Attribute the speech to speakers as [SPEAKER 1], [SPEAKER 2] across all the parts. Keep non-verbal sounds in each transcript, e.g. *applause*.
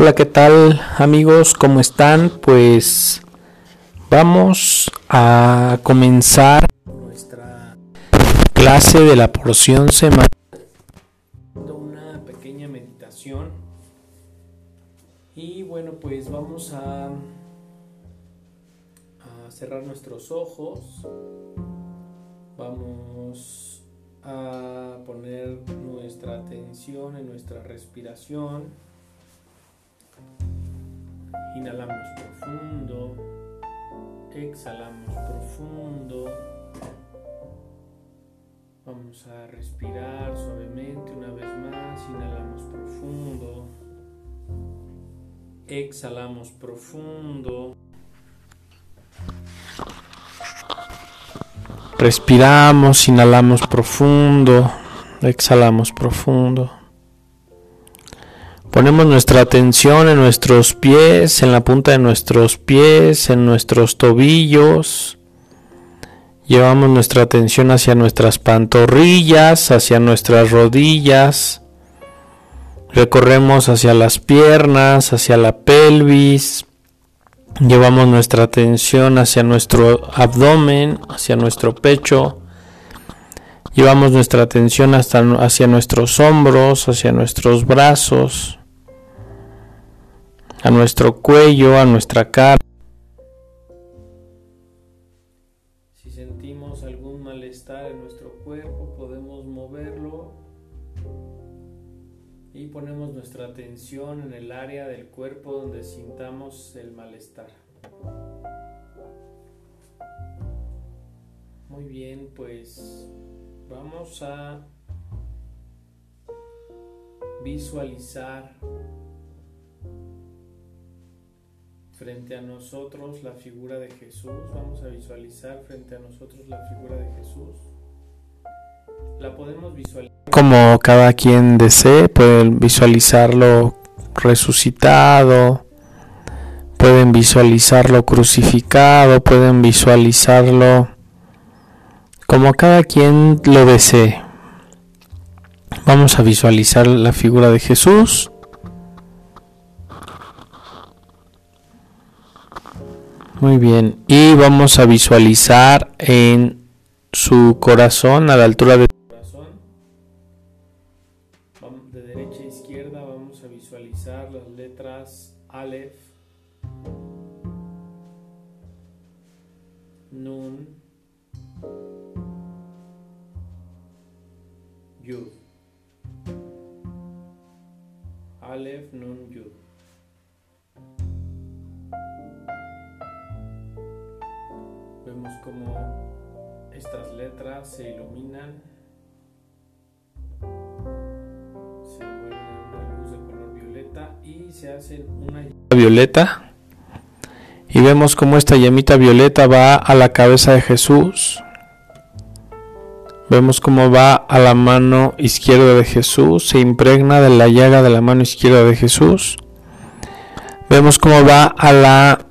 [SPEAKER 1] Hola, ¿qué tal amigos? ¿Cómo están? Pues vamos a comenzar nuestra clase de la porción semanal. Una pequeña meditación. Y bueno, pues vamos a, a cerrar nuestros ojos. Vamos a poner nuestra atención en nuestra respiración. Inhalamos profundo, exhalamos profundo. Vamos a respirar suavemente una vez más. Inhalamos profundo. Exhalamos profundo. Respiramos, inhalamos profundo, exhalamos profundo. Ponemos nuestra atención en nuestros pies, en la punta de nuestros pies, en nuestros tobillos. Llevamos nuestra atención hacia nuestras pantorrillas, hacia nuestras rodillas. Recorremos hacia las piernas, hacia la pelvis. Llevamos nuestra atención hacia nuestro abdomen, hacia nuestro pecho. Llevamos nuestra atención hasta hacia nuestros hombros, hacia nuestros brazos a nuestro cuello, a nuestra cara. Si sentimos algún malestar en nuestro cuerpo, podemos moverlo y ponemos nuestra atención en el área del cuerpo donde sintamos el malestar. Muy bien, pues vamos a visualizar frente a nosotros la figura de Jesús. Vamos a visualizar frente a nosotros la figura de Jesús. La podemos visualizar como cada quien desee. Pueden visualizarlo resucitado. Pueden visualizarlo crucificado. Pueden visualizarlo como cada quien lo desee. Vamos a visualizar la figura de Jesús. Muy bien. Y vamos a visualizar en su corazón, a la altura de se iluminan, se vuelven una luz de color violeta y se hacen una llamita violeta. Y vemos como esta llamita violeta va a la cabeza de Jesús. Vemos cómo va a la mano izquierda de Jesús, se impregna de la llaga de la mano izquierda de Jesús. Vemos cómo va a la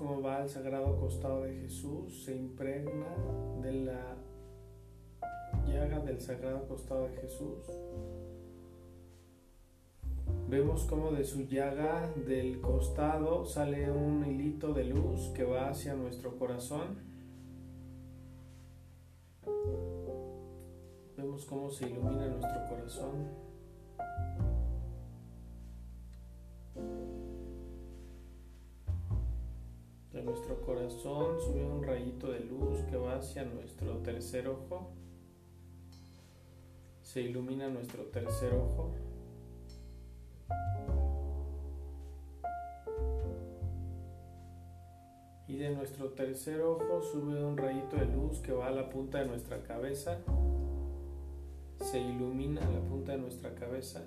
[SPEAKER 1] Cómo va al sagrado costado de Jesús, se impregna de la llaga del sagrado costado de Jesús. Vemos como de su llaga del costado sale un hilito de luz que va hacia nuestro corazón. Vemos cómo se ilumina nuestro corazón. De nuestro corazón sube un rayito de luz que va hacia nuestro tercer ojo. Se ilumina nuestro tercer ojo. Y de nuestro tercer ojo sube un rayito de luz que va a la punta de nuestra cabeza. Se ilumina la punta de nuestra cabeza.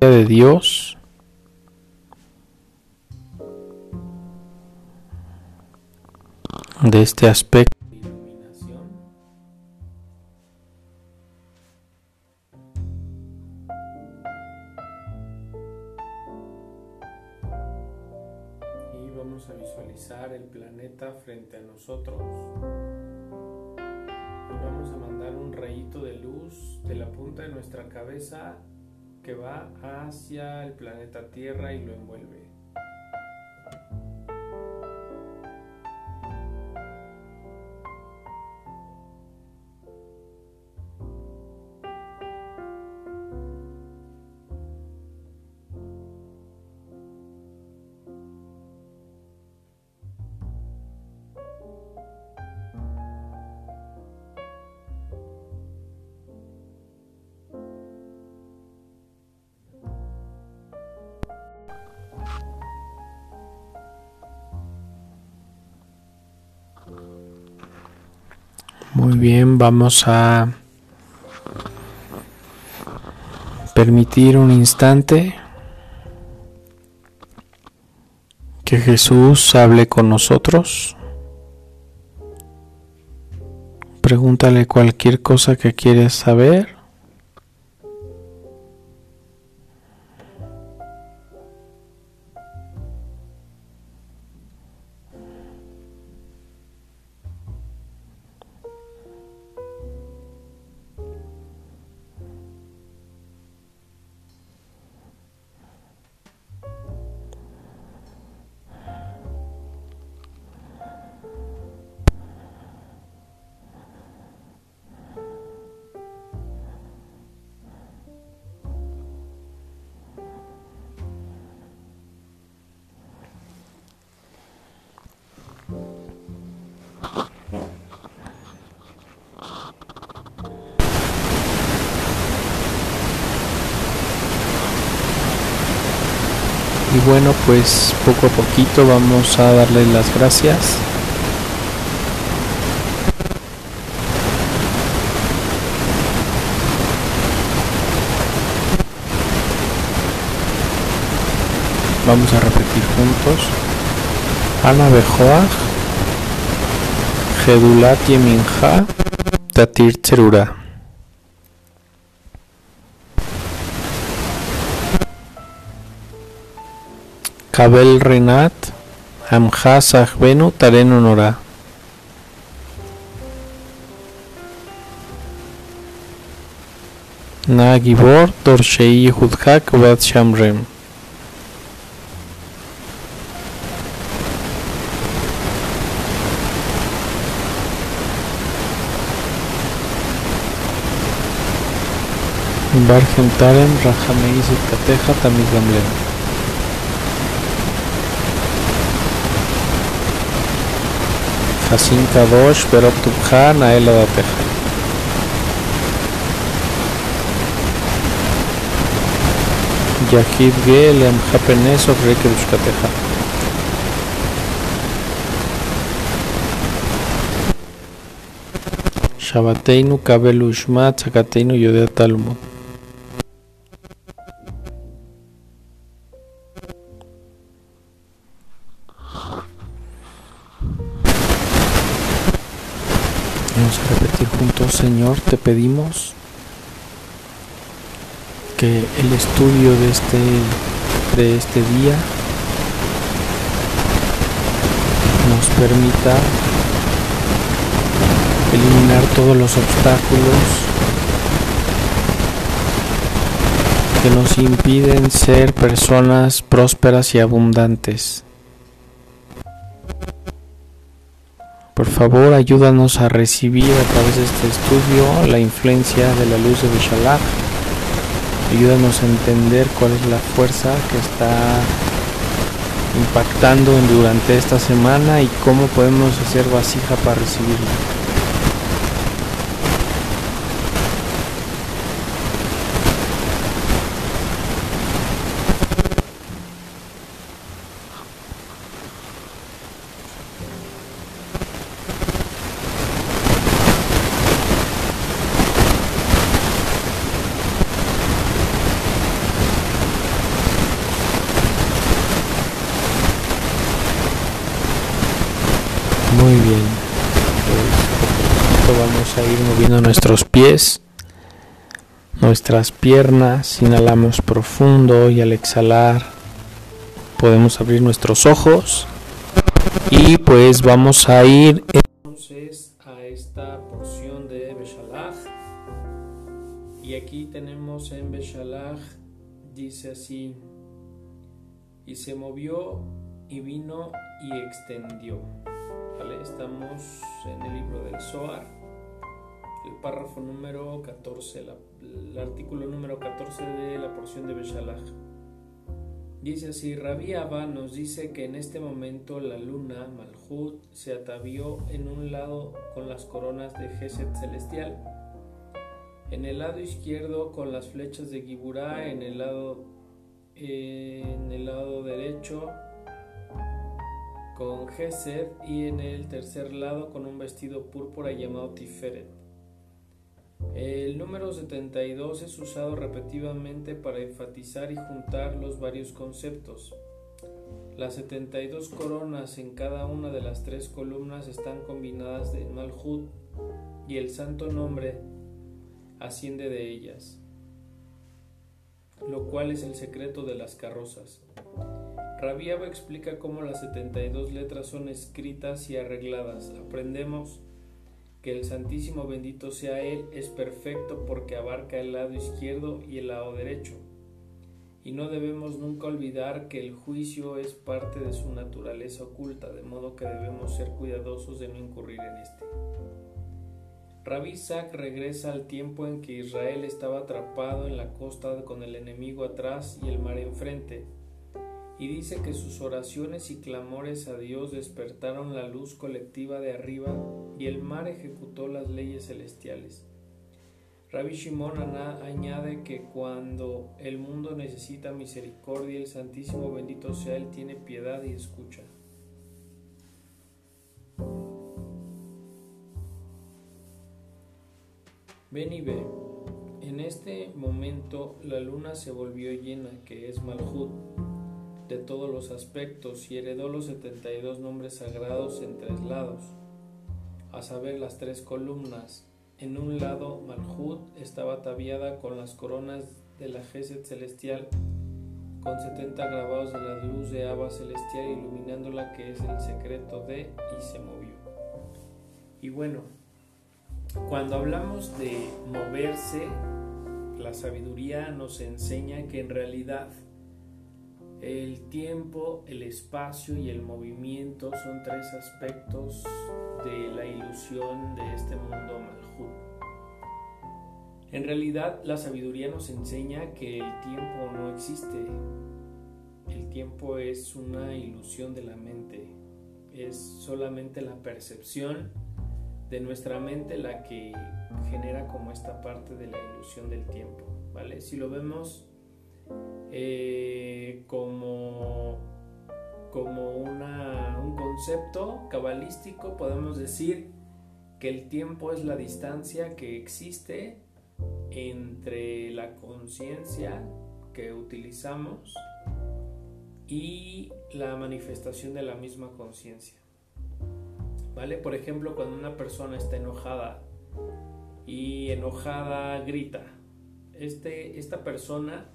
[SPEAKER 1] De Dios. de este aspecto Muy bien, vamos a permitir un instante que Jesús hable con nosotros. Pregúntale cualquier cosa que quieres saber. Pues poco a poquito vamos a darle las gracias. Vamos a repetir juntos. Ana Bejoach, Gedulat Yeminja, Tatir Cherura. Kabel Renat, Amja Sahbenu Taren Nora. Na Gibor Dorshei Yehudhak Vat Shamrem. Bargen Tarem Rahamei Zikateja Tamiz Hasin Kadosh Berok Tubha Nael Adateja. Yahid Gel Amja Penes of Rekerushkateja. Shabateinu Kabelu Ushmat Zakateinu Yodea Talmud. Te pedimos que el estudio de este, de este día nos permita eliminar todos los obstáculos que nos impiden ser personas prósperas y abundantes. Por favor, ayúdanos a recibir a través de este estudio la influencia de la luz de Bishalach. Ayúdanos a entender cuál es la fuerza que está impactando durante esta semana y cómo podemos hacer vasija para recibirla. Muy bien. Pues vamos a ir moviendo nuestros pies, nuestras piernas. Inhalamos profundo y al exhalar podemos abrir nuestros ojos. Y pues vamos a ir entonces a esta porción de Beshalach. Y aquí tenemos en Beshalach, dice así, y se movió y vino y extendió. Estamos en el libro del Zohar, el párrafo número 14, el artículo número 14 de la porción de Beshalach. Dice así, Rabbi Abba nos dice que en este momento la luna, Malhut, se atavió en un lado con las coronas de Geset celestial, en el lado izquierdo con las flechas de Giburá, en el lado, en el lado derecho con Gesed y en el tercer lado con un vestido púrpura llamado Tiferet. El número 72 es usado repetitivamente para enfatizar y juntar los varios conceptos. Las 72 coronas en cada una de las tres columnas están combinadas de Malhut y el santo nombre asciende de ellas, lo cual es el secreto de las carrozas. Rabiaba explica cómo las 72 letras son escritas y arregladas. Aprendemos que el Santísimo bendito sea Él es perfecto porque abarca el lado izquierdo y el lado derecho. Y no debemos nunca olvidar que el juicio es parte de su naturaleza oculta, de modo que debemos ser cuidadosos de no incurrir en este. Rabbi Isaac regresa al tiempo en que Israel estaba atrapado en la costa con el enemigo atrás y el mar enfrente y dice que sus oraciones y clamores a Dios despertaron la luz colectiva de arriba y el mar ejecutó las leyes celestiales. Rabbi Shimon añade que cuando el mundo necesita misericordia, el Santísimo bendito sea Él tiene piedad y escucha. Ven y ve. En este momento la luna se volvió llena, que es Malhut, de todos los aspectos y heredó los 72 nombres sagrados en tres lados, a saber las tres columnas. En un lado Malhut estaba ataviada con las coronas de la Geset celestial, con 70 grabados de la luz de Abba celestial iluminándola que es el secreto de y se movió. Y bueno, cuando hablamos de moverse, la sabiduría nos enseña que en realidad el tiempo, el espacio y el movimiento son tres aspectos de la ilusión de este mundo Malhut. En realidad, la sabiduría nos enseña que el tiempo no existe. El tiempo es una ilusión de la mente. Es solamente la percepción de nuestra mente la que genera como esta parte de la ilusión del tiempo. ¿Vale? Si lo vemos eh, como, como un concepto cabalístico, podemos decir que el tiempo es la distancia que existe entre la conciencia que utilizamos y la manifestación de la misma conciencia. ¿Vale? Por ejemplo, cuando una persona está enojada y enojada grita, este, esta persona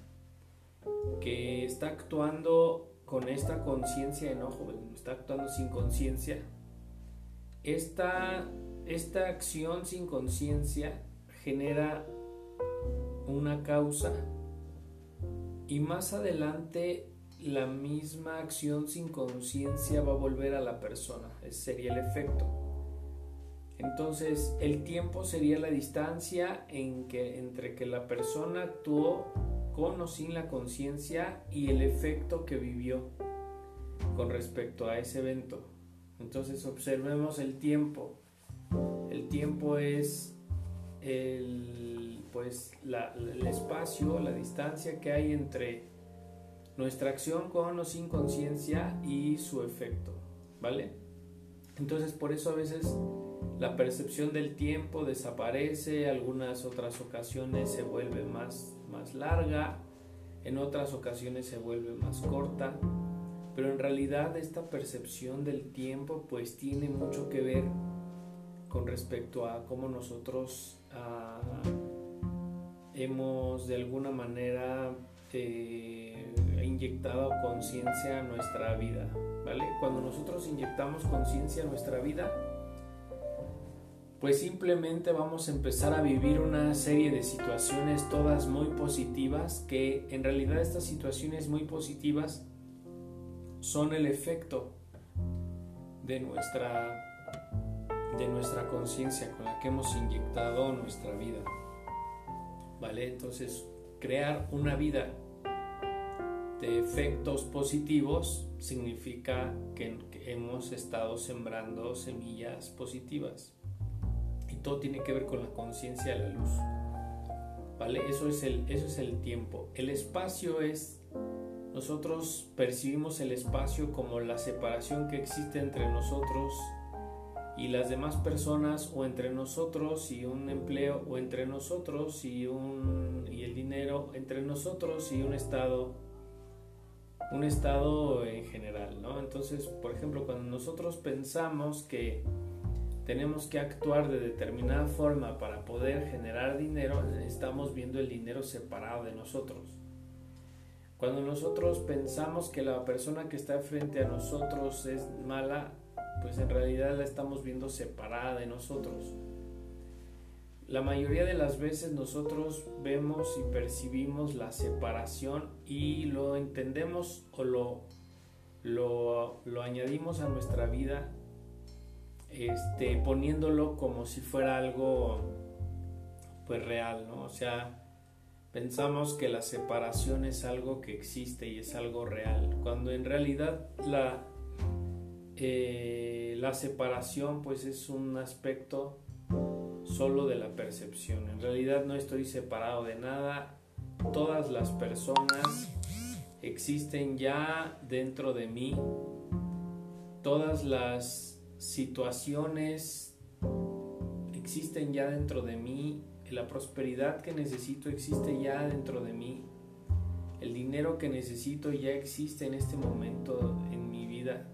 [SPEAKER 1] que está actuando con esta conciencia de enojo, está actuando sin conciencia, esta, esta acción sin conciencia genera una causa. Y más adelante la misma acción sin conciencia va a volver a la persona, ese sería el efecto. Entonces, el tiempo sería la distancia entre que la persona actuó con o sin la conciencia y el efecto que vivió con respecto a ese evento. Entonces observemos el tiempo. El tiempo es el, pues, el espacio, la distancia que hay entre nuestra acción con o sin conciencia y su efecto, ¿vale? Entonces por eso a veces la percepción del tiempo desaparece, algunas otras ocasiones se vuelve más, más larga, en otras ocasiones se vuelve más corta, Pero en realidad esta percepción del tiempo pues tiene mucho que ver con respecto a cómo nosotros ah, hemos de alguna manera eh, inyectado conciencia a nuestra vida, ¿vale? Cuando nosotros inyectamos conciencia a nuestra vida, pues simplemente vamos a empezar a vivir una serie de situaciones todas muy positivas, que en realidad estas situaciones muy positivas son el efecto de nuestra de nuestra conciencia con la que hemos inyectado nuestra vida. ¿Vale? Entonces, crear una vida de efectos positivos significa que hemos estado sembrando semillas positivas todo tiene que ver con la conciencia de la luz. ¿Vale? Eso es, el, eso es el tiempo. El espacio es, nosotros percibimos el espacio como la separación que existe entre nosotros y las demás personas o entre nosotros y un empleo o entre nosotros y, un, y el dinero, entre nosotros y un estado un estado en general, ¿no? Entonces, por ejemplo, cuando nosotros pensamos que tenemos que actuar de determinada forma para poder generar dinero, estamos viendo el dinero separado de nosotros. Cuando nosotros pensamos que la persona que está frente a nosotros es mala, pues en realidad la estamos viendo separada de nosotros. La mayoría de las veces nosotros vemos y percibimos la separación y lo entendemos o lo, lo, lo añadimos a nuestra vida este, poniéndolo como si fuera algo pues real, ¿no? O sea, pensamos que la separación es algo que existe y es algo real, cuando en realidad la, eh, la separación pues es un aspecto solo de la percepción. En realidad no estoy separado de nada, todas las personas existen ya dentro de mí, todas las situaciones existen ya dentro de mí, la prosperidad que necesito existe ya dentro de mí, el dinero que necesito ya existe en este momento en mi vida.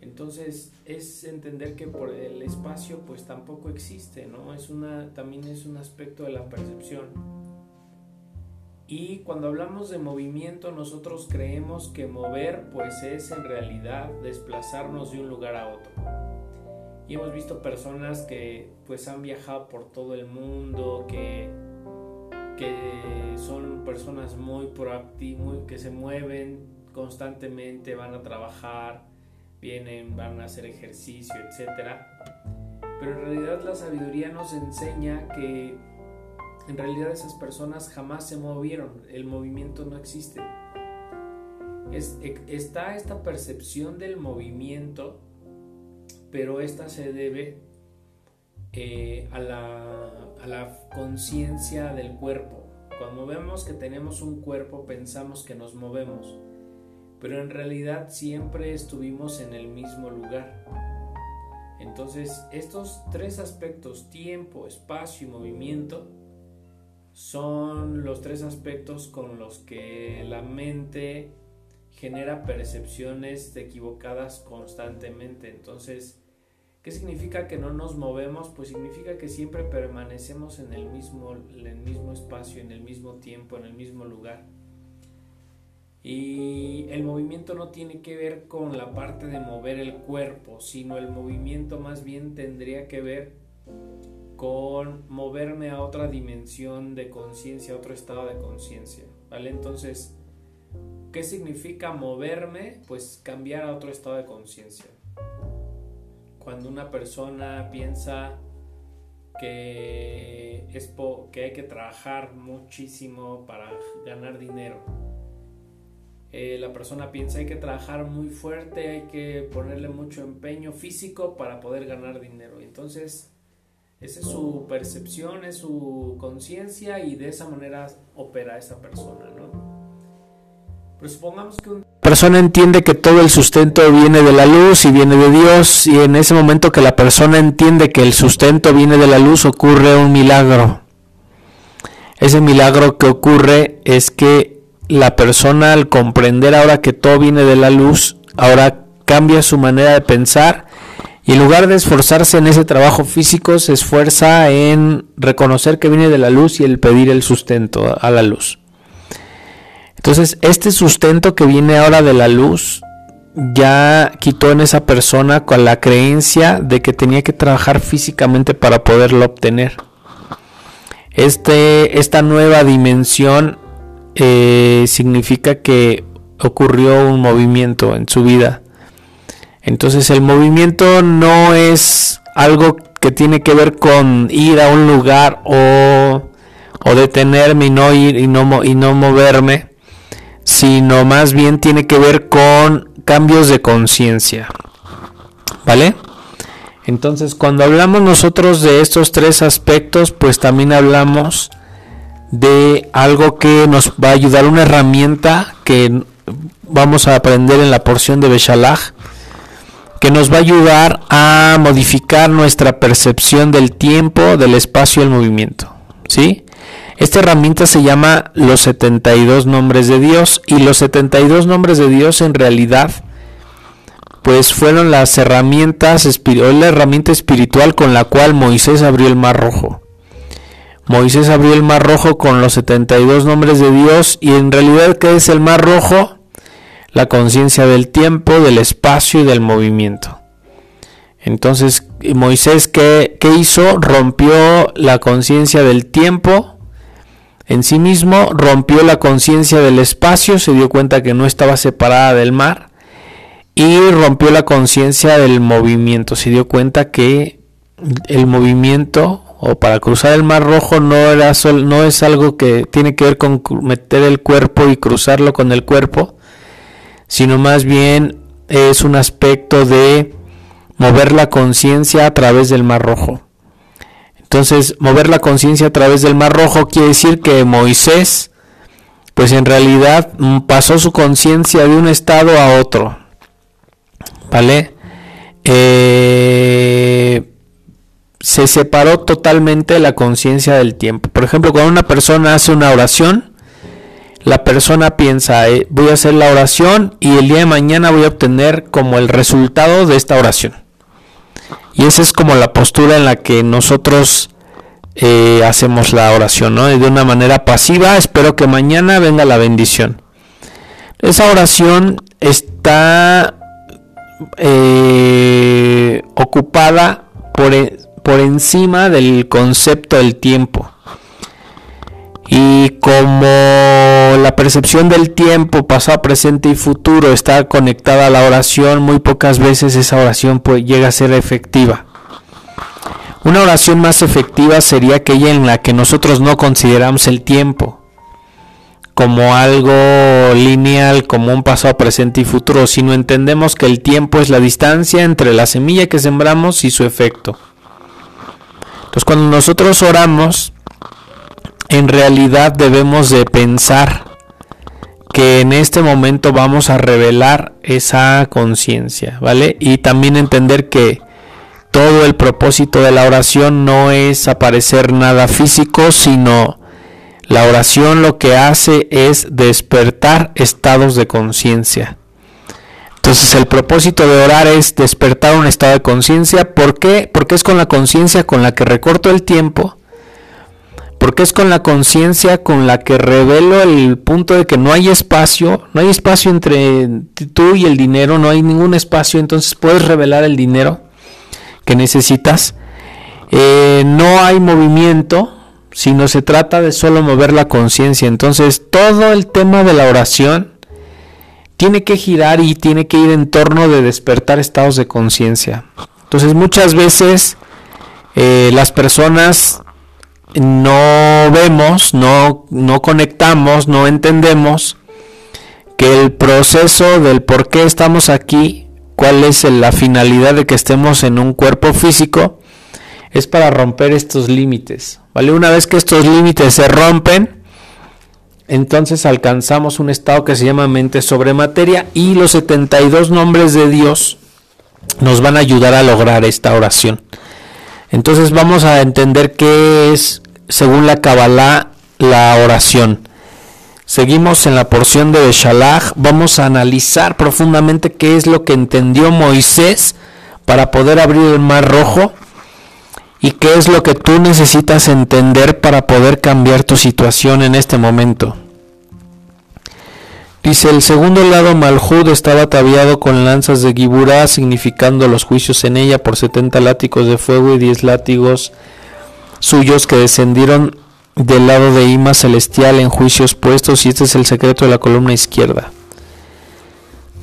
[SPEAKER 1] Entonces es entender que por el espacio pues tampoco existe, ¿no? Es una, también es un aspecto de la percepción. Y cuando hablamos de movimiento, nosotros creemos que mover pues es en realidad desplazarnos de un lugar a otro. Y hemos visto personas que pues han viajado por todo el mundo, que, que son personas muy proactivas, que se mueven constantemente, van a trabajar, vienen, van a hacer ejercicio, etc. Pero en realidad la sabiduría nos enseña que en realidad esas personas jamás se movieron, el movimiento no existe. E, está esta percepción del movimiento, pero esta se debe eh, a la conciencia del cuerpo. Cuando vemos que tenemos un cuerpo pensamos que nos movemos, pero en realidad siempre estuvimos en el mismo lugar. Entonces estos tres aspectos, tiempo, espacio y movimiento, son los tres aspectos con los que la mente genera percepciones equivocadas constantemente. Entonces, ¿qué significa que no nos movemos? Pues significa que siempre permanecemos en el mismo, en el mismo espacio, en el mismo tiempo, en el mismo lugar. Y el movimiento no tiene que ver con la parte de mover el cuerpo, sino el movimiento más bien tendría que ver con moverme a otra dimensión de conciencia, otro estado de conciencia, ¿vale? Entonces, ¿qué significa moverme? Pues cambiar a otro estado de conciencia. Cuando una persona piensa que, es que hay que trabajar muchísimo para ganar dinero, eh, la persona piensa hay que trabajar muy fuerte, hay que ponerle mucho empeño físico para poder ganar dinero. Entonces, esa es su percepción, es su conciencia y de esa manera opera esa persona, ¿no? Pero supongamos que una persona entiende que todo el sustento viene de la luz y viene de Dios y en ese momento que la persona entiende que el sustento viene de la luz ocurre un milagro. Ese milagro que ocurre es que la persona al comprender ahora que todo viene de la luz, ahora cambia su manera de pensar y en lugar de esforzarse en ese trabajo físico, se esfuerza en reconocer que viene de la luz y el pedir el sustento a la luz. Entonces, este sustento que viene ahora de la luz ya quitó en esa persona con la creencia de que tenía que trabajar físicamente para poderlo obtener. Este, esta nueva dimensión eh, significa que ocurrió un movimiento en su vida. Entonces el movimiento no es algo que tiene que ver con ir a un lugar o, detenerme y no ir y no, y no moverme, sino más bien tiene que ver con cambios de conciencia. ¿Vale? Entonces, cuando hablamos nosotros de estos tres aspectos, pues también hablamos de algo que nos va a ayudar, una herramienta que vamos a aprender en la porción de Beshalach, que nos va a ayudar a modificar nuestra percepción del tiempo, del espacio y el movimiento. ¿Sí? Esta herramienta se llama los 72 nombres de Dios y los 72 nombres de Dios en realidad pues fueron las herramientas, la herramienta espiritual con la cual Moisés abrió el mar rojo. Moisés abrió el mar rojo con los 72 nombres de Dios y en realidad ¿qué es el mar rojo? La conciencia del tiempo, del espacio y del movimiento. Entonces Moisés ¿qué, qué hizo? Rompió la conciencia del tiempo, en sí mismo, rompió la conciencia del espacio, se dio cuenta que no estaba separada del mar y rompió la conciencia del movimiento, se dio cuenta que el movimiento o para cruzar el mar rojo no era no es algo que tiene que ver con meter el cuerpo y cruzarlo con el cuerpo, sino más bien es un aspecto de mover la conciencia a través del mar rojo. Entonces, mover la conciencia a través del Mar Rojo quiere decir que Moisés, pues en realidad mm, pasó su conciencia de un estado a otro. ¿Vale? Eh, se separó totalmente la conciencia del tiempo. Por ejemplo, cuando una persona hace una oración, la persona piensa, eh, voy a hacer la oración y el día de mañana voy a obtener como el resultado de esta oración. Y esa es como la postura en la que nosotros eh, hacemos la oración, ¿no? De una manera pasiva, espero que mañana venga la bendición. Esa oración está eh, ocupada por, e, por encima del concepto del tiempo. Y como la percepción del tiempo, pasado, presente y futuro está conectada a la oración, muy pocas veces esa oración llega a ser efectiva. Una oración más efectiva sería aquella en la que nosotros no consideramos el tiempo como algo lineal, como un pasado, presente y futuro, sino entendemos que el tiempo es la distancia entre la semilla que sembramos y su efecto. Entonces cuando nosotros oramos, en realidad debemos de pensar que en este momento vamos a revelar esa conciencia, ¿vale? Y también entender que todo el propósito de la oración no es aparecer nada físico, sino la oración lo que hace es despertar estados de conciencia. Entonces el propósito de orar es despertar un estado de conciencia. ¿Por qué? Porque es con la conciencia con la que recorto el tiempo porque es con la conciencia con la que revelo el punto de que no hay espacio, no hay espacio entre tú y el dinero, no hay ningún espacio, entonces puedes revelar el dinero que necesitas. Eh, no hay movimiento, sino se trata de solo mover la conciencia. Entonces todo el tema de la oración tiene que girar y tiene que ir en torno de despertar estados de conciencia. Entonces muchas veces eh, las personas no vemos, no, no conectamos, no entendemos que el proceso del por qué estamos aquí, cuál es la finalidad de que estemos en un cuerpo físico, es para romper estos límites. ¿vale? Una vez que estos límites se rompen, entonces alcanzamos un estado que se llama mente sobre materia y los 72 nombres de Dios nos van a ayudar a lograr esta oración. Entonces vamos a entender qué es, según la Kabbalah, la oración. Seguimos en la porción de Beshalach. Vamos a analizar profundamente qué es lo que entendió Moisés para poder abrir el mar rojo y qué es lo que tú necesitas entender para poder cambiar tu situación en este momento. Dice, el segundo lado Malhud estaba ataviado con lanzas de Giburá, significando los juicios en ella por 70 látigos de fuego y 10 látigos suyos que descendieron del lado de Ima celestial en juicios puestos, y este es el secreto de la columna izquierda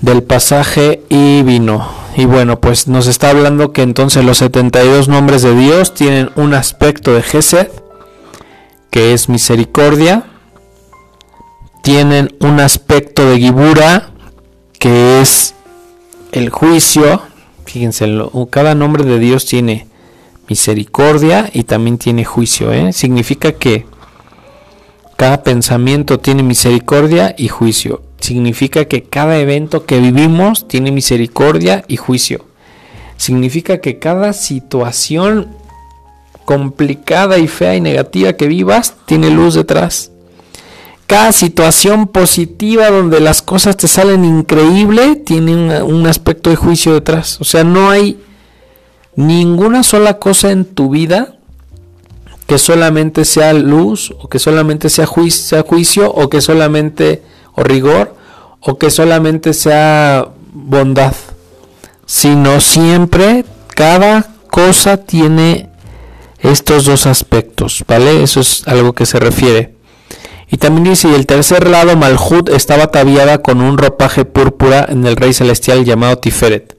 [SPEAKER 1] del pasaje y vino. Y bueno, pues nos está hablando que entonces los 72 nombres de Dios tienen un aspecto de Gesed, que es misericordia, tienen un aspecto de Gibura, que es el juicio. Fíjense, cada nombre de Dios tiene misericordia y también tiene juicio. ¿eh? Significa que cada pensamiento tiene misericordia y juicio. Significa que cada evento que vivimos tiene misericordia y juicio. Significa que cada situación complicada y fea y negativa que vivas tiene luz detrás cada situación positiva donde las cosas te salen increíble tiene un, aspecto de juicio detrás. O sea, no hay ninguna sola cosa en tu vida que solamente sea luz o que solamente sea juicio, sea juicio o que solamente o rigor o que solamente sea bondad, sino siempre cada cosa tiene estos dos aspectos, ¿vale? Eso es algo que se refiere. Y también dice, y el tercer lado, Malhut, estaba ataviada con un ropaje púrpura en el rey celestial llamado Tiferet.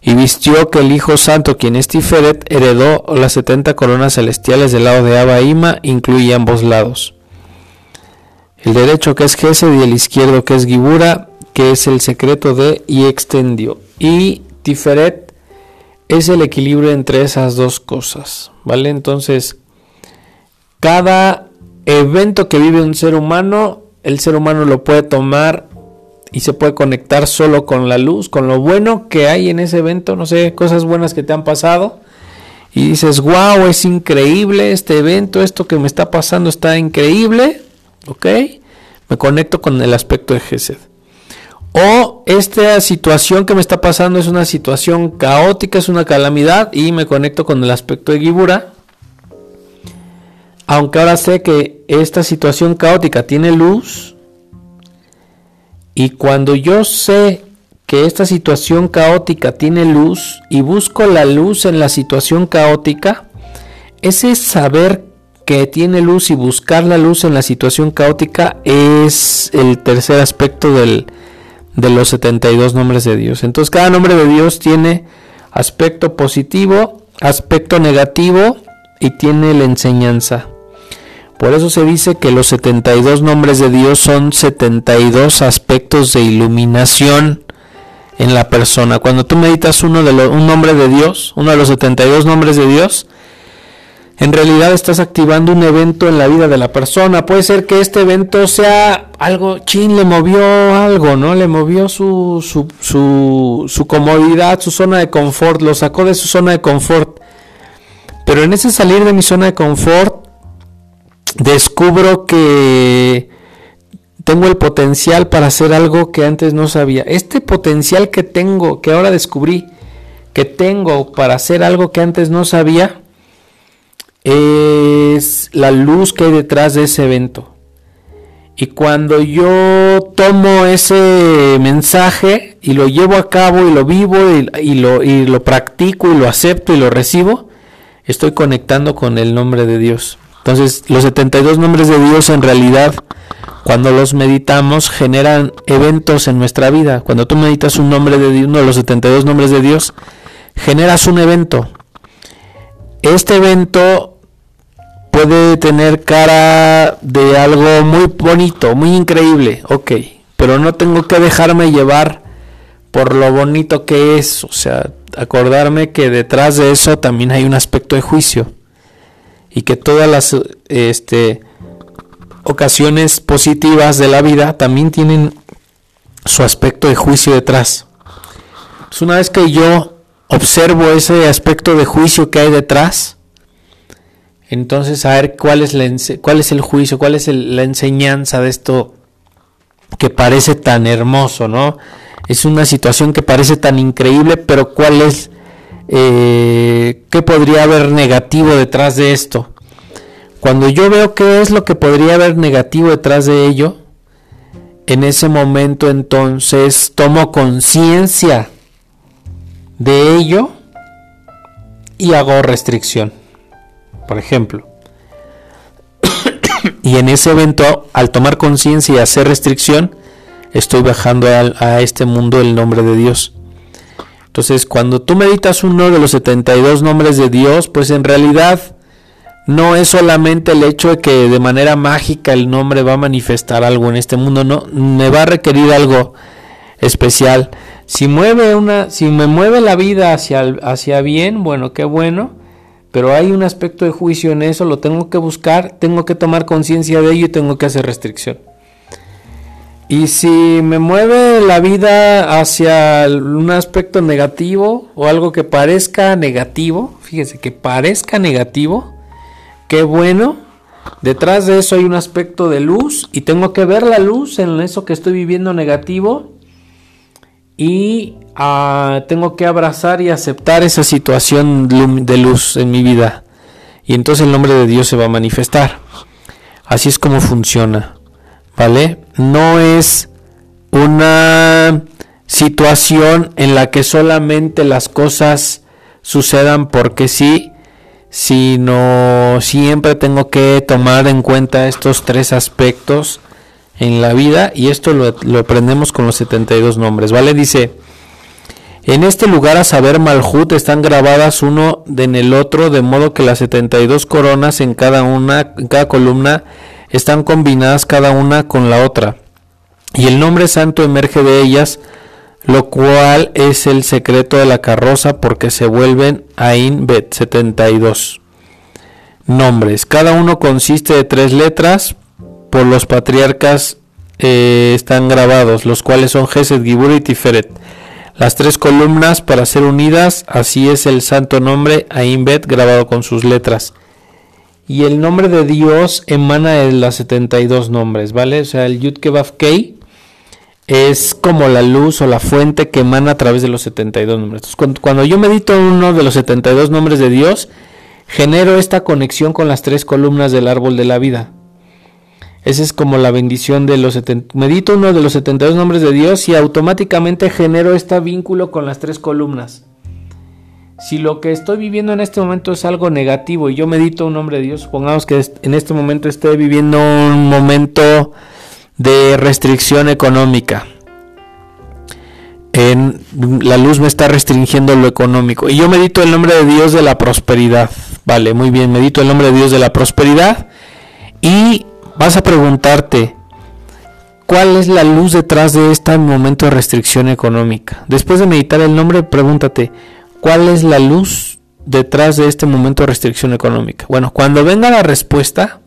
[SPEAKER 1] Y vistió que el Hijo Santo, quien es Tiferet, heredó las setenta coronas celestiales del lado de Abaima, incluye ambos lados. El derecho que es Gesed y el izquierdo que es Gibura, que es el secreto de y extendió. Y Tiferet es el equilibrio entre esas dos cosas, ¿vale? Entonces, cada evento que vive un ser humano, el ser humano lo puede tomar y se puede conectar solo con la luz, con lo bueno que hay en ese evento, no sé, cosas buenas que te han pasado. Y dices, wow, es increíble este evento, esto que me está pasando está increíble, ¿ok? Me conecto con el aspecto de Gesed. O esta situación que me está pasando es una situación caótica, es una calamidad y me conecto con el aspecto de Gibura aunque ahora sé que esta situación caótica tiene luz, y cuando yo sé que esta situación caótica tiene luz y busco la luz en la situación caótica, ese saber que tiene luz y buscar la luz en la situación caótica es el tercer aspecto del, de los 72 nombres de Dios. Entonces cada nombre de Dios tiene aspecto positivo, aspecto negativo y tiene la enseñanza. Por eso se dice que los 72 nombres de Dios son 72 aspectos de iluminación en la persona. Cuando tú meditas uno de un nombre de Dios, uno de los 72 nombres de Dios, en realidad estás activando un evento en la vida de la persona. Puede ser que este evento sea algo, chin, le movió algo, ¿no? Le movió su, su comodidad, su zona de confort, lo sacó de su zona de confort. Pero en ese salir de mi zona de confort, descubro que tengo el potencial para hacer algo que antes no sabía. Este potencial que tengo, que ahora descubrí, que tengo para hacer algo que antes no sabía, es la luz que hay detrás de ese evento. Y cuando yo tomo ese mensaje y lo llevo a cabo y lo vivo y, lo, y lo practico y lo acepto y lo recibo, estoy conectando con el nombre de Dios. Entonces, los 72 nombres de Dios en realidad, cuando los meditamos, generan eventos en nuestra vida. Cuando tú meditas un nombre de Dios, uno de los 72 nombres de Dios, generas un evento. Este evento puede tener cara de algo muy bonito, muy increíble, ok, pero no tengo que dejarme llevar por lo bonito que es, o sea, acordarme que detrás de eso también hay un aspecto de juicio y que todas las este, ocasiones positivas de la vida también tienen su aspecto de juicio detrás. una vez que yo observo ese aspecto de juicio que hay detrás, Entonces, a ver cuál es, la, cuál es el juicio, cuál es la enseñanza de esto que parece tan hermoso, ¿no? Es una situación que parece tan increíble, pero cuál es, eh, qué podría haber negativo detrás de esto. Cuando yo veo qué es lo que podría haber negativo detrás de ello, en ese momento entonces tomo conciencia de ello y hago restricción por ejemplo. *coughs* y en ese evento, al tomar conciencia y hacer restricción, estoy bajando a, este mundo el nombre de Dios. Entonces, cuando tú meditas uno de los 72 nombres de Dios, pues en realidad no es solamente el hecho de que de manera mágica el nombre va a manifestar algo en este mundo, no, me va a requerir algo especial. Si mueve una, si me mueve la vida hacia, hacia bien, bueno, qué bueno. Pero hay un aspecto de juicio en eso, lo tengo que buscar, tengo que tomar conciencia de ello y tengo que hacer restricción. Y si me mueve la vida hacia un aspecto negativo o algo que parezca negativo, fíjese que parezca negativo, qué bueno, detrás de eso hay un aspecto de luz y tengo que ver la luz en eso que estoy viviendo negativo y ah, tengo que abrazar y aceptar esa situación de luz en mi vida. Y entonces el nombre de Dios se va a manifestar. Así es como funciona. ¿Vale? No es una situación en la que solamente las cosas sucedan porque sí, sino siempre tengo que tomar en cuenta estos tres aspectos en la vida y esto lo, aprendemos con los 72 nombres, ¿vale? Dice, en este lugar a saber Malhut están grabadas uno en el otro, de modo que las 72 coronas en cada una, en cada columna, están combinadas cada una con la otra. Y el nombre santo emerge de ellas, lo cual es el secreto de la carroza porque se vuelven Ain Bet 72 nombres. Cada uno consiste de tres letras, por los patriarcas eh, están grabados, los cuales son Gesed, Gibur y Tiferet. Las tres columnas para ser unidas, así es el santo nombre Aimbet grabado con sus letras. Y el nombre de Dios emana de las 72 nombres, ¿vale? O sea, el Yud Kebaf Kei es como la luz o la fuente que emana a través de los 72 nombres. cuando, cuando yo medito uno de los 72 nombres de Dios, genero esta conexión con las tres columnas del árbol de la vida. Esa es como la bendición de los 70. Medito uno de los 72 nombres de Dios y automáticamente genero este vínculo con las tres columnas. Si lo que estoy viviendo en este momento es algo negativo y yo medito un nombre de Dios, supongamos que en este momento esté viviendo un momento de restricción económica. En, la luz me está restringiendo lo económico. Y yo medito el nombre de Dios de la prosperidad. Vale, muy bien, medito el nombre de Dios de la prosperidad. Y vas a preguntarte, ¿cuál es la luz detrás de este momento de restricción económica? Después de meditar el nombre, pregúntate, ¿cuál es la luz detrás de este momento de restricción económica? Bueno, cuando venga la respuesta,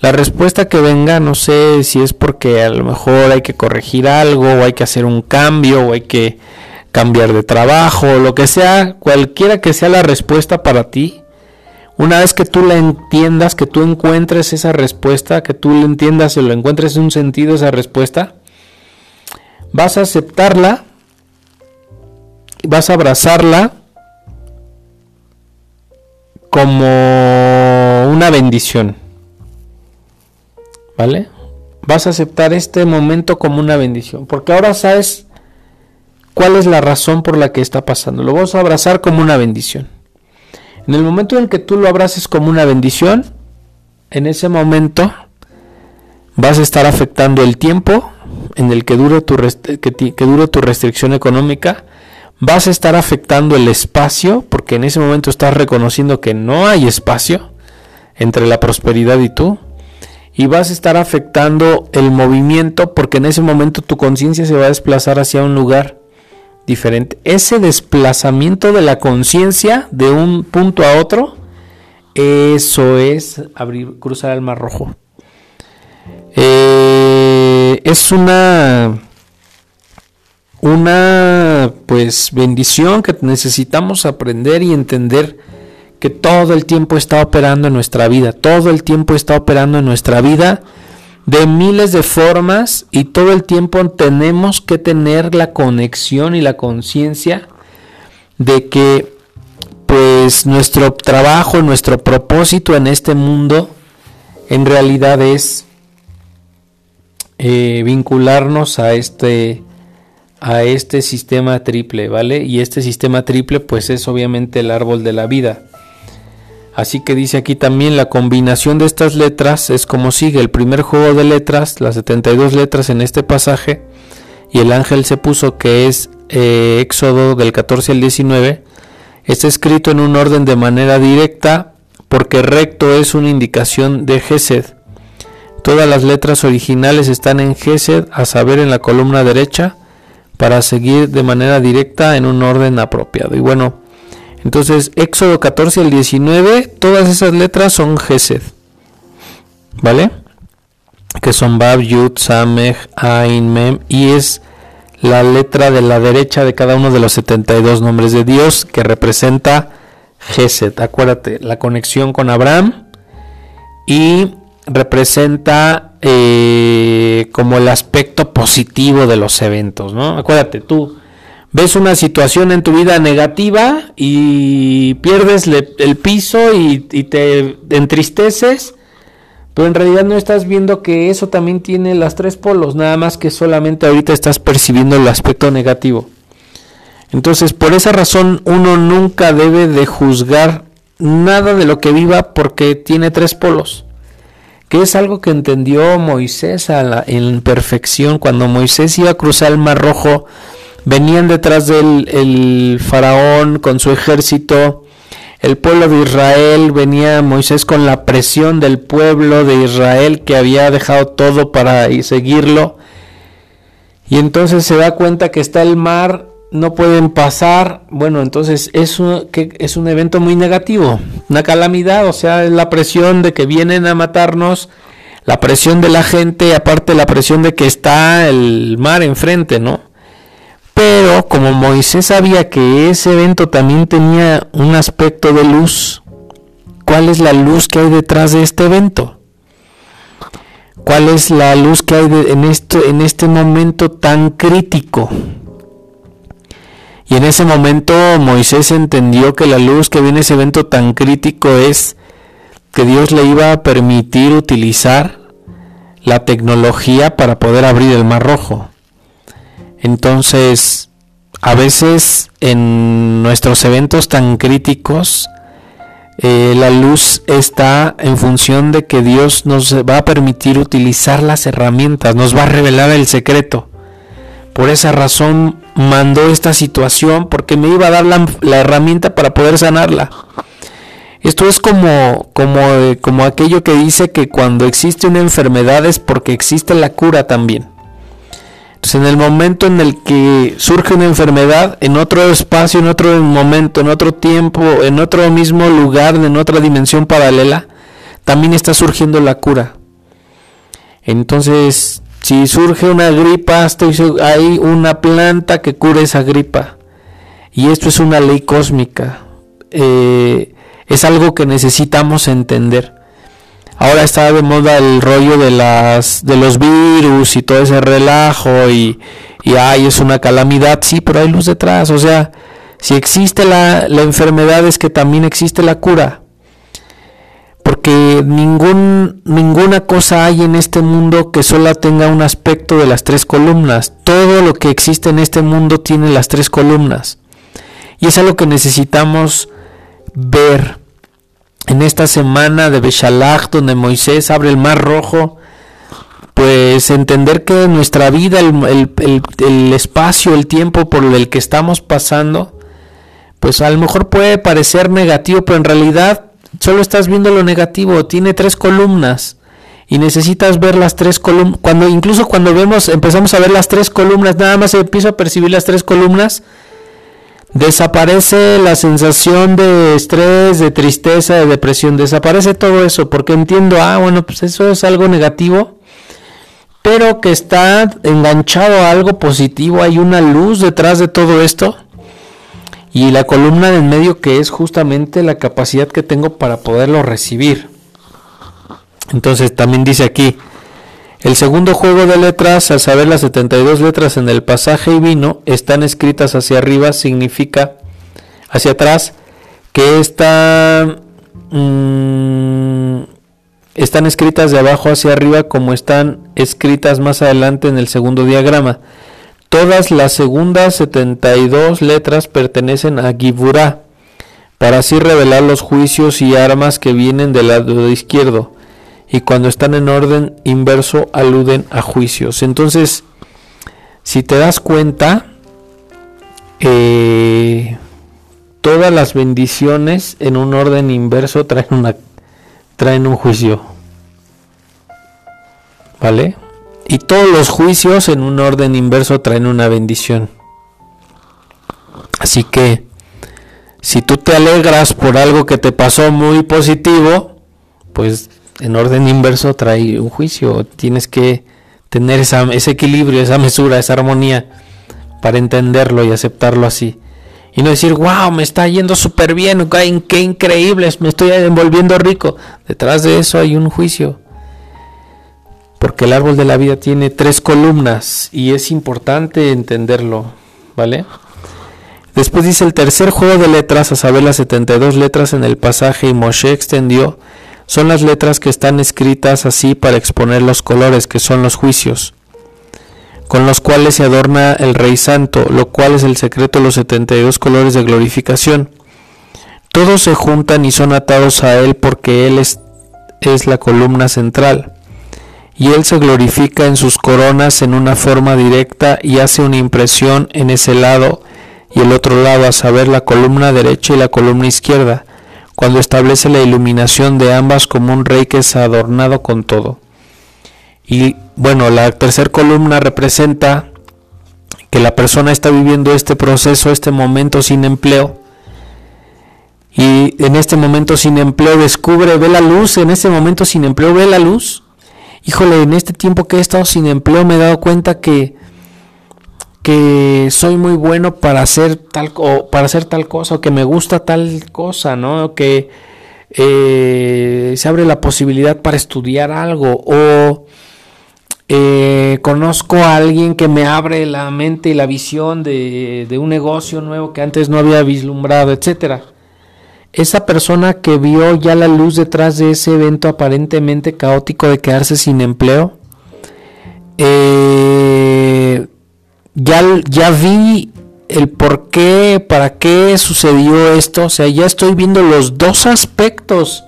[SPEAKER 1] la respuesta que venga, no sé si es porque a lo mejor hay que corregir algo, o hay que hacer un cambio, o hay que cambiar de trabajo, o lo que sea, cualquiera que sea la respuesta para ti, una vez que tú la entiendas, que tú encuentres esa respuesta, que tú la entiendas y lo encuentres un sentido esa respuesta, vas a aceptarla, vas a abrazarla como una bendición. ¿Vale? Vas a aceptar este momento como una bendición, porque ahora sabes cuál es la razón por la que está pasando. Lo vas a abrazar como una bendición. En el momento en que tú lo abraces como una bendición, en ese momento vas a estar afectando el tiempo en el que dure tu, que, dure tu restricción económica, vas a estar afectando el espacio, porque en ese momento estás reconociendo que no hay espacio entre la prosperidad y tú, y vas a estar afectando el movimiento, porque en ese momento tu conciencia se va a desplazar hacia un lugar diferente. Ese desplazamiento de la conciencia de un punto a otro, eso es abrir, cruzar el mar rojo. Eh, es una una pues bendición que necesitamos aprender y entender que todo el tiempo está operando en nuestra vida, todo el tiempo está operando en nuestra vida de miles de formas y todo el tiempo tenemos que tener la conexión y la conciencia de que pues nuestro trabajo, nuestro propósito en este mundo en realidad es eh, vincularnos a este a este sistema triple, ¿vale? Y este sistema triple pues es obviamente el árbol de la vida. Así que dice aquí también la combinación de estas letras es como sigue. El primer juego de letras, las 72 letras en este pasaje, y el ángel se puso que es eh, Éxodo del 14 al 19, está escrito en un orden de manera directa porque recto es una indicación de Gesed. Todas las letras originales están en Gesed, a saber en la columna derecha, para seguir de manera directa en un orden apropiado. Y bueno, entonces Éxodo 14 al 19, todas esas letras son Gesed. ¿Vale? Que son Bab, Yud, Samech, Ain, Mem. Y es la letra de la derecha de cada uno de los 72 nombres de Dios que representa Gesed. Acuérdate, la conexión con Abraham. Y representa eh, como el aspecto positivo de los eventos, ¿no? Acuérdate, tú ves una situación en tu vida negativa y pierdes el piso y, te entristeces, pero en realidad no estás viendo que eso también tiene las tres polos, nada más que solamente ahorita estás percibiendo el aspecto negativo. Entonces, por esa razón, uno nunca debe de juzgar nada de lo que viva porque tiene tres polos que es algo que entendió Moisés a la, en perfección. Cuando Moisés iba a cruzar el Mar Rojo, venían detrás del el faraón con su ejército, el pueblo de Israel, venía Moisés con la presión del pueblo de Israel que había dejado todo para seguirlo. Y entonces se da cuenta que está el mar no pueden pasar, bueno, entonces es un, que es un evento muy negativo, una calamidad, o sea, es la presión de que vienen a matarnos, la presión de la gente, aparte la presión de que está el mar enfrente, ¿no? Pero como Moisés sabía que ese evento también tenía un aspecto de luz, ¿cuál es la luz que hay detrás de este evento? ¿Cuál es la luz que hay en, esto, en este momento tan crítico? Y en ese momento Moisés entendió que la luz que viene ese evento tan crítico es que Dios le iba a permitir utilizar la tecnología para poder abrir el mar rojo. Entonces, a veces en nuestros eventos tan críticos, eh, la luz está en función de que Dios nos va a permitir utilizar las herramientas, nos va a revelar el secreto. Por esa razón mandó esta situación porque me iba a dar la, herramienta para poder sanarla. Esto es como, como, eh, como aquello que dice que cuando existe una enfermedad es porque existe la cura también. Entonces en el momento en el que surge una enfermedad, en otro espacio, en otro momento, en otro tiempo, en otro mismo lugar, en otra dimensión paralela, también está surgiendo la cura. Entonces si surge una gripa, hay una planta que cura esa gripa. Y esto es una ley cósmica. Eh, es algo que necesitamos entender. Ahora está de moda el rollo de las los virus y todo ese relajo y, y ay, es una calamidad, sí, pero hay luz detrás. O sea, si existe la, la enfermedad es que también existe la cura ningún, ninguna cosa hay en este mundo que solo tenga un aspecto de las tres columnas. Todo lo que existe en este mundo tiene las tres columnas. Y es algo que necesitamos ver en esta semana de Beshalach, donde Moisés abre el mar rojo. Pues entender que nuestra vida, el, el espacio, el tiempo por el que estamos pasando, pues a lo mejor puede parecer negativo, pero en realidad solo estás viendo lo negativo, tiene tres columnas y necesitas ver las tres columnas. Cuando incluso cuando vemos, empezamos a ver las tres columnas, nada más empiezo a percibir las tres columnas, desaparece la sensación de estrés, de tristeza, de depresión, desaparece todo eso, porque entiendo, ah, bueno, pues eso es algo negativo, pero que está enganchado a algo positivo, hay una luz detrás de todo esto y la columna del medio que es justamente la capacidad que tengo para poderlo recibir. Entonces también dice aquí, el segundo juego de letras, al saber las 72 letras en el pasaje y vino, están escritas hacia arriba, significa hacia atrás, que mm, están escritas de abajo hacia arriba como están escritas más adelante en el segundo diagrama. Todas las segundas 72 letras pertenecen a Giburá, para así revelar los juicios y armas que vienen del lado izquierdo, y cuando están en orden inverso aluden a juicios. Entonces, si te das cuenta, eh, todas las bendiciones en un orden inverso traen, una, traen un juicio. ¿Vale? Y todos los juicios en un orden inverso traen una bendición. Así que, si tú te alegras por algo que te pasó muy positivo, pues en orden inverso trae un juicio. Tienes que tener ese equilibrio, esa mesura, esa armonía para entenderlo y aceptarlo así. Y no decir, wow, me está yendo súper bien, qué increíble, me estoy envolviendo rico. Detrás de eso hay un juicio porque el árbol de la vida tiene tres columnas y es importante entenderlo, ¿vale? Después dice el tercer juego de letras, a saber las 72 letras en el pasaje y Moshe extendió, son las letras que están escritas así para exponer los colores, que son los juicios, con los cuales se adorna el Rey Santo, lo cual es el secreto de los 72 colores de glorificación. Todos se juntan y son atados a Él porque Él es, es la columna central y Él se glorifica en sus coronas en una forma directa y hace una impresión en ese lado y el otro lado, a saber la columna derecha y la columna izquierda, cuando establece la iluminación de ambas como un rey que es adornado con todo. Y bueno, la tercera columna representa que la persona está viviendo este proceso, este momento sin empleo, y en este momento sin empleo descubre, ve la luz, en este momento sin empleo ve la luz, híjole, en este tiempo que he estado sin empleo me he dado cuenta que, que soy muy bueno para hacer tal, o para hacer tal cosa, o que me gusta tal cosa, ¿no? Que eh, se abre la posibilidad para estudiar algo, o eh, conozco a alguien que me abre la mente y la visión de, de un negocio nuevo que antes no había vislumbrado, etcétera esa persona que vio ya la luz detrás de ese evento aparentemente caótico de quedarse sin empleo, eh, ya, ya vi el por qué, para qué sucedió esto, o sea, ya estoy viendo los dos aspectos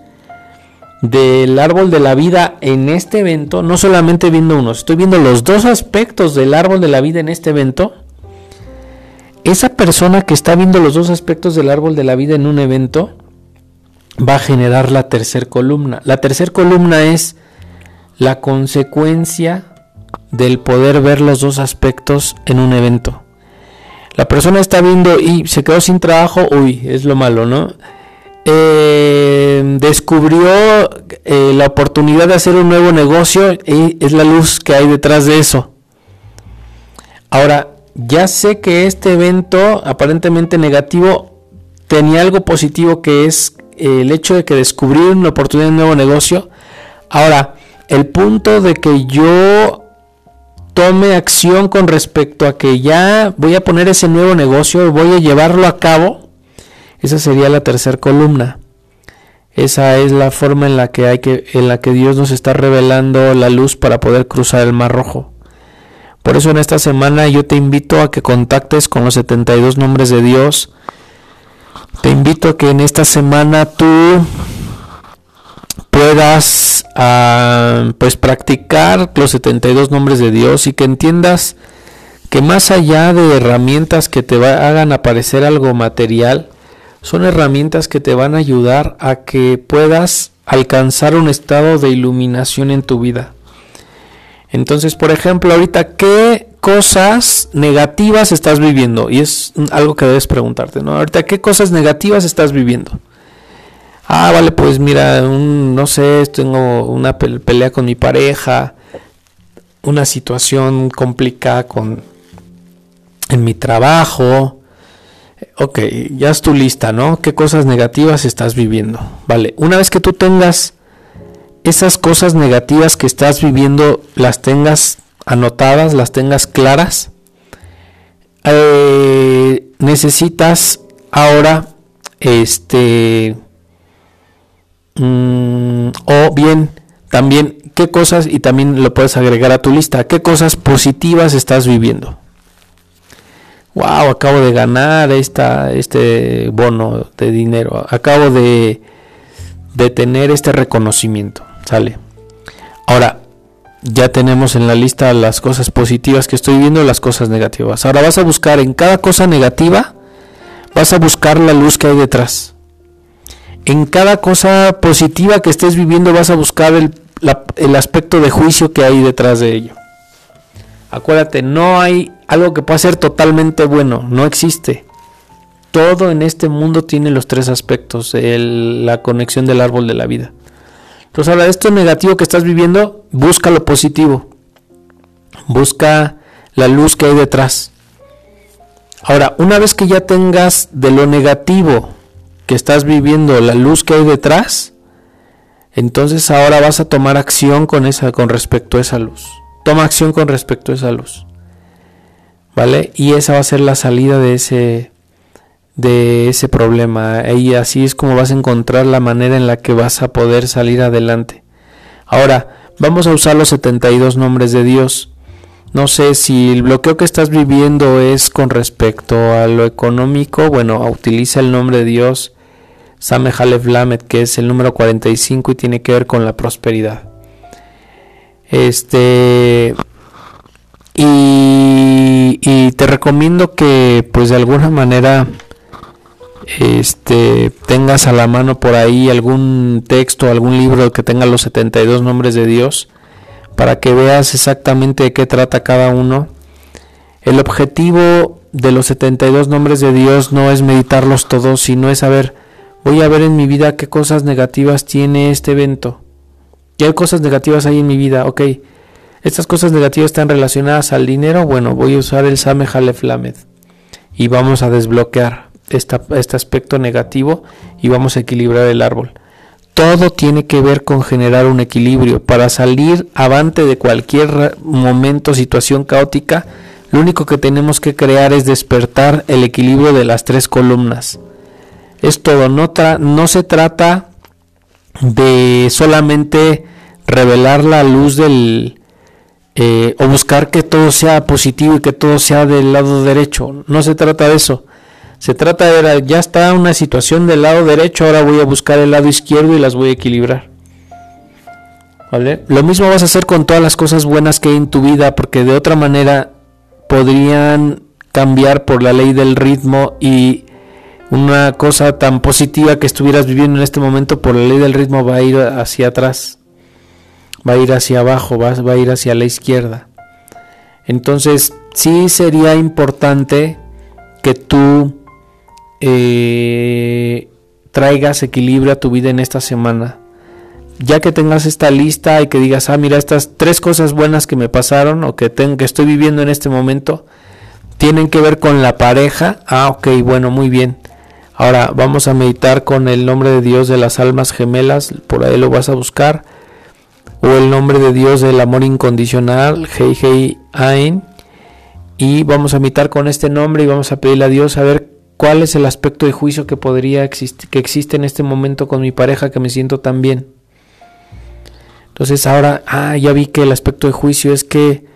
[SPEAKER 1] del árbol de la vida en este evento, no solamente viendo uno, estoy viendo los dos aspectos del árbol de la vida en este evento esa persona que está viendo los dos aspectos del árbol de la vida en un evento va a generar la tercera columna. La tercera columna es la consecuencia del poder ver los dos aspectos en un evento. La persona está viendo y se quedó sin trabajo, uy, es lo malo, ¿no? Eh, descubrió eh, la oportunidad de hacer un nuevo negocio y es la luz que hay detrás de eso. Ahora, ya sé que este evento aparentemente negativo tenía algo positivo que es el hecho de que descubrí una oportunidad de un nuevo negocio. Ahora, el punto de que yo tome acción con respecto a que ya voy a poner ese nuevo negocio, voy a llevarlo a cabo, esa sería la tercera columna. Esa es la forma en la que hay que en la que Dios nos está revelando la luz para poder cruzar el Mar Rojo. Por eso en esta semana yo te invito a que contactes con los 72 nombres de Dios. Te invito a que en esta semana tú puedas ah, pues practicar los 72 nombres de Dios y que entiendas que más allá de herramientas que te hagan aparecer algo material, son herramientas que te van a ayudar a que puedas alcanzar un estado de iluminación en tu vida. Entonces, por ejemplo, ahorita, ¿qué cosas negativas estás viviendo? Y es algo que debes preguntarte, ¿no? Ahorita, ¿qué cosas negativas estás viviendo? Ah, vale, pues mira, no sé, tengo una pelea con mi pareja, una situación complicada con en mi trabajo, ok, ya es tu lista, ¿no? ¿Qué cosas negativas estás viviendo? Vale, una vez que tú tengas esas cosas negativas que estás viviendo, las tengas anotadas, las tengas claras, eh, necesitas ahora, este, mm, o bien, también, ¿qué cosas, y también lo puedes agregar a tu lista, qué cosas positivas estás viviendo? wow, acabo de ganar esta, este bono de dinero, acabo de, de tener este reconocimiento, sale. Ahora, ya tenemos en la lista las cosas positivas que estoy viendo, las cosas negativas. Ahora vas a buscar en cada cosa negativa, vas a buscar la luz que hay detrás. En cada cosa positiva que estés viviendo vas a buscar el, el aspecto de juicio que hay detrás de ello. Acuérdate, no hay algo que pueda ser totalmente bueno, no existe. Todo en este mundo tiene los tres aspectos, la conexión del árbol de la vida. Entonces ahora, esto negativo que estás viviendo, busca lo positivo. Busca la luz que hay detrás. Ahora, una vez que ya tengas de lo negativo que estás viviendo la luz que hay detrás, entonces ahora vas a tomar acción con esa con respecto a esa luz. Toma acción con respecto a esa luz. ¿vale? Y esa va a ser la salida de ese de ese problema y así es como vas a encontrar la manera en la que vas a poder salir adelante. Ahora, vamos a usar los 72 nombres de Dios. No sé si el bloqueo que estás viviendo es con respecto a lo económico, bueno, utiliza el nombre de Dios Same Halef Lamed, que es el número 45 y tiene que ver con la prosperidad. Este y, te recomiendo que pues de alguna manera este tengas a la mano por ahí algún texto, algún libro que tenga los 72 nombres de Dios para que veas exactamente de qué trata cada uno. El objetivo de los 72 nombres de Dios no es meditarlos todos, sino es saber, voy a ver en mi vida qué cosas negativas tiene este evento. ¿Qué cosas negativas hay en mi vida? Ok, estas cosas negativas están relacionadas al dinero. Bueno, voy a usar el Same Haleflamed y vamos a desbloquear este aspecto negativo y vamos a equilibrar el árbol. Todo tiene que ver con generar un equilibrio. Para salir avante de cualquier momento, situación caótica, lo único que tenemos que crear es despertar el equilibrio de las tres columnas. Es todo, no, no se trata de solamente revelar la luz del, eh, o buscar que todo sea positivo y que todo sea del lado derecho. No se trata de eso. Se trata de, ya está una situación del lado derecho, ahora voy a buscar el lado izquierdo y las voy a equilibrar. ¿Vale? Lo mismo vas a hacer con todas las cosas buenas que hay en tu vida, porque de otra manera podrían cambiar por la ley del ritmo y una cosa tan positiva que estuvieras viviendo en este momento por la ley del ritmo va a ir hacia atrás va a ir hacia abajo, va, va a ir hacia la izquierda. Entonces, sí sería importante que tú eh, traigas equilibrio a tu vida en esta semana. Ya que tengas esta lista y que digas, ah, mira, estas tres cosas buenas que me pasaron o que, que estoy viviendo en este momento, tienen que ver con la pareja. Ah, ok, bueno, muy bien. Ahora vamos a meditar con el nombre de Dios de las almas gemelas, por ahí lo vas a buscar o el nombre de Dios del amor incondicional, Hei Hei Ain. Y vamos a imitar con este nombre y vamos a pedirle a Dios a ver cuál es el aspecto de juicio que podría existir, que existe en este momento con mi pareja que me siento tan bien. Entonces ahora, ah, ya vi que el aspecto de juicio es que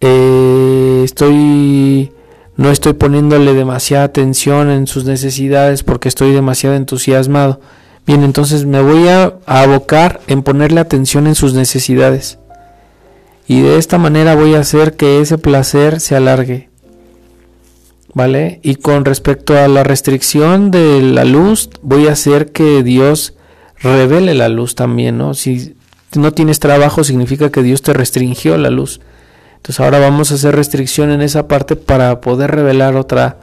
[SPEAKER 1] eh, estoy, no estoy poniéndole demasiada atención en sus necesidades porque estoy demasiado entusiasmado. Bien, entonces me voy a, abocar en ponerle atención en sus necesidades. Y de esta manera voy a hacer que ese placer se alargue. ¿Vale? Y con respecto a la restricción de la luz, voy a hacer que Dios revele la luz también, ¿no? Si no tienes trabajo, significa que Dios te restringió la luz. Entonces ahora vamos a hacer restricción en esa parte para poder revelar otra,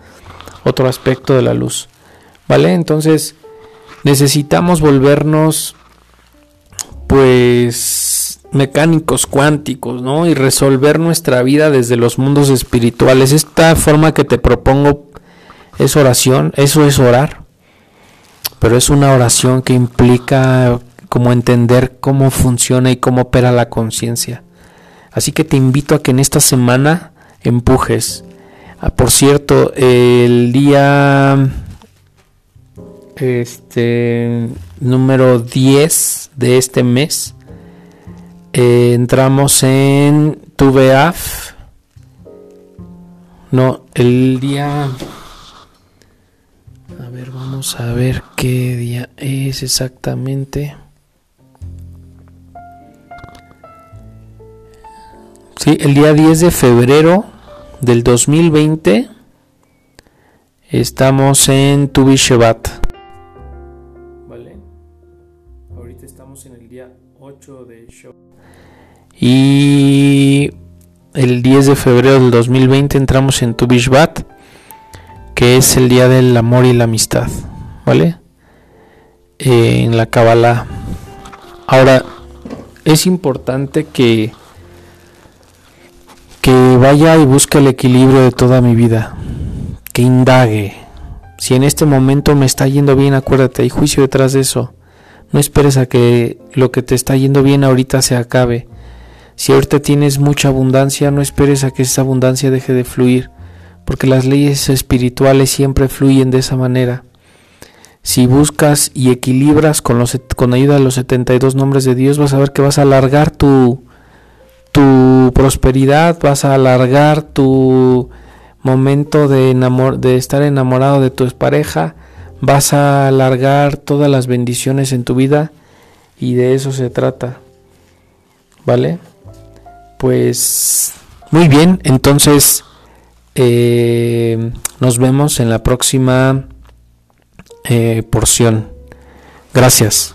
[SPEAKER 1] otro aspecto de la luz. ¿Vale? Entonces, necesitamos volvernos pues mecánicos cuánticos, ¿no? Y resolver nuestra vida desde los mundos espirituales. Esta forma que te propongo es oración, eso es orar, pero es una oración que implica como entender cómo funciona y cómo opera la conciencia. Así que te invito a que en esta semana empujes. Ah, por cierto, el día este número 10 de este mes entramos en Tuveaf. No, el día a ver, vamos a ver qué día es exactamente. Sí, el día 10 de febrero del 2020 estamos en Tu Vale. Y el 10 de febrero del 2020 entramos en Tu que es el día del amor y la amistad, ¿vale? Eh, en la Kabbalah. Ahora, es importante que, que vaya y busque el equilibrio de toda mi vida, que indague. Si en este momento me está yendo bien, acuérdate, hay juicio detrás de eso. No esperes a que lo que te está yendo bien ahorita se acabe. Si ahorita tienes mucha abundancia, no esperes a que esa abundancia deje de fluir porque las leyes espirituales siempre fluyen de esa manera. Si buscas y equilibras con, los, con ayuda de los 72 nombres de Dios, vas a ver que vas a alargar tu, tu prosperidad, vas a alargar tu momento de, de estar enamorado de tu pareja, vas a alargar todas las bendiciones en tu vida y de eso se trata. ¿Vale? Pues muy bien, entonces eh, nos vemos en la próxima eh, porción. Gracias.